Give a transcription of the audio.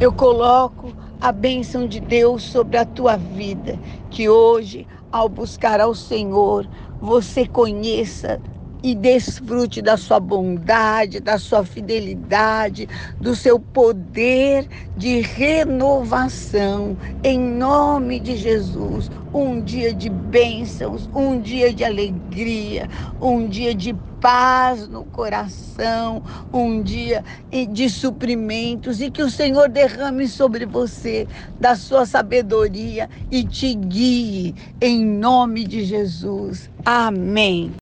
Eu coloco a bênção de Deus sobre a tua vida, que hoje, ao buscar ao Senhor, você conheça e desfrute da sua bondade, da sua fidelidade, do seu poder de renovação. Em nome de Jesus, um dia de bênçãos, um dia de alegria, um dia de paz no coração, um dia de suprimentos e que o Senhor derrame sobre você da sua sabedoria e te guie em nome de Jesus. Amém.